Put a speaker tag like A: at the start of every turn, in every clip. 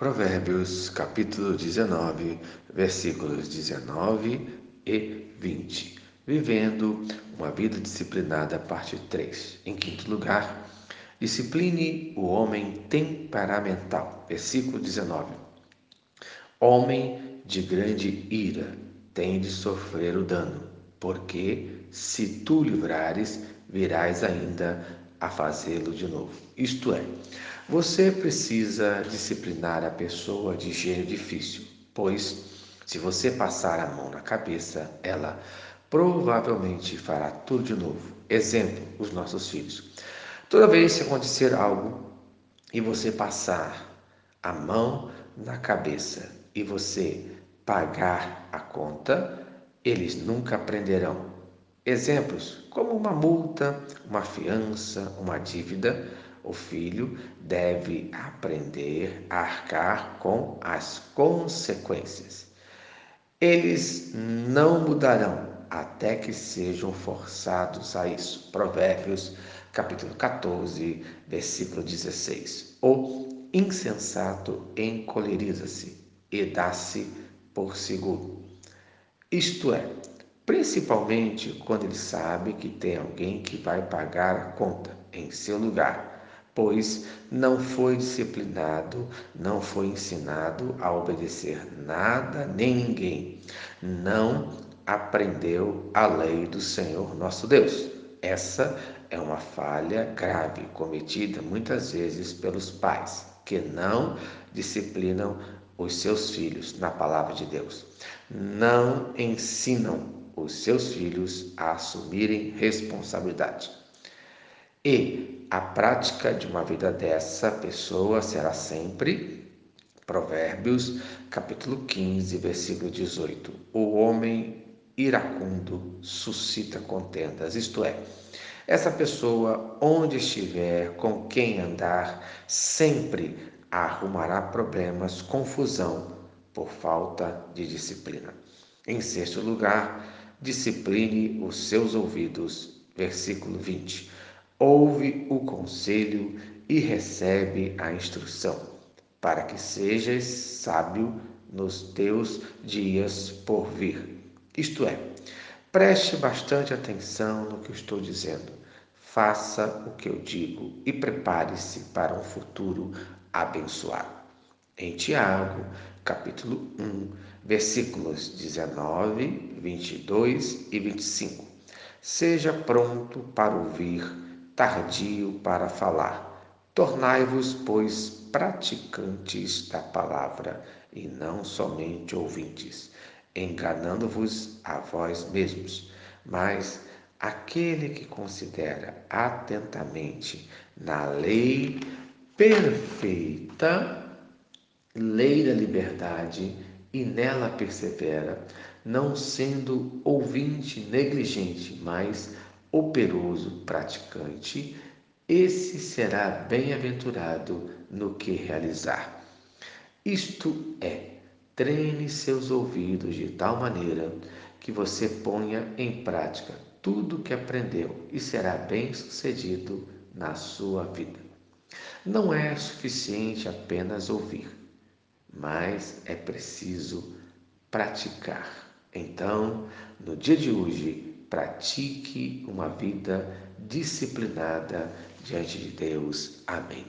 A: Provérbios capítulo 19, versículos 19 e 20. Vivendo uma vida disciplinada, parte 3. Em quinto lugar, discipline o homem temperamental. Versículo 19. Homem de grande ira tem de sofrer o dano, porque se tu livrares, virás ainda a fazê-lo de novo. Isto é, você precisa disciplinar a pessoa de gênero difícil, pois se você passar a mão na cabeça, ela provavelmente fará tudo de novo. Exemplo, os nossos filhos. Toda vez que acontecer algo e você passar a mão na cabeça e você pagar a conta, eles nunca aprenderão. Exemplos como uma multa, uma fiança, uma dívida o filho deve aprender a arcar com as consequências. Eles não mudarão até que sejam forçados a isso. Provérbios, capítulo 14, versículo 16. O insensato encoleriza-se e dá-se por seguro. Isto é, principalmente quando ele sabe que tem alguém que vai pagar a conta em seu lugar pois não foi disciplinado, não foi ensinado a obedecer nada nem ninguém, não aprendeu a lei do Senhor nosso Deus. Essa é uma falha grave cometida muitas vezes pelos pais que não disciplinam os seus filhos na palavra de Deus. Não ensinam os seus filhos a assumirem responsabilidade. E a prática de uma vida dessa pessoa será sempre Provérbios, capítulo 15, versículo 18. O homem iracundo suscita contendas, isto é, essa pessoa, onde estiver, com quem andar, sempre arrumará problemas, confusão por falta de disciplina. Em sexto lugar, discipline os seus ouvidos. Versículo 20 ouve o conselho e recebe a instrução, para que sejas sábio nos teus dias por vir. Isto é, preste bastante atenção no que estou dizendo. Faça o que eu digo e prepare-se para um futuro abençoado. Em Tiago, capítulo 1, versículos 19, 22 e 25. Seja pronto para ouvir tardio para falar. Tornai-vos, pois, praticantes da palavra e não somente ouvintes, enganando-vos a vós mesmos. Mas aquele que considera atentamente na lei perfeita, lei da liberdade, e nela persevera, não sendo ouvinte negligente, mas operoso praticante, esse será bem-aventurado no que realizar. Isto é, treine seus ouvidos de tal maneira que você ponha em prática tudo o que aprendeu e será bem-sucedido na sua vida. Não é suficiente apenas ouvir, mas é preciso praticar. Então, no dia de hoje, pratique uma vida disciplinada diante de Deus. Amém.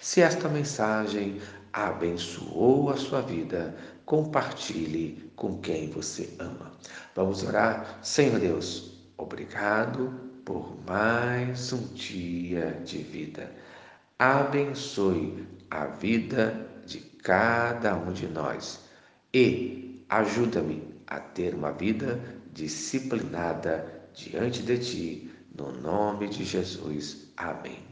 A: Se esta mensagem abençoou a sua vida, compartilhe com quem você ama. Vamos orar? Senhor Deus, obrigado por mais um dia de vida. Abençoe a vida cada um de nós e ajuda-me a ter uma vida disciplinada diante de ti, no nome de Jesus. Amém.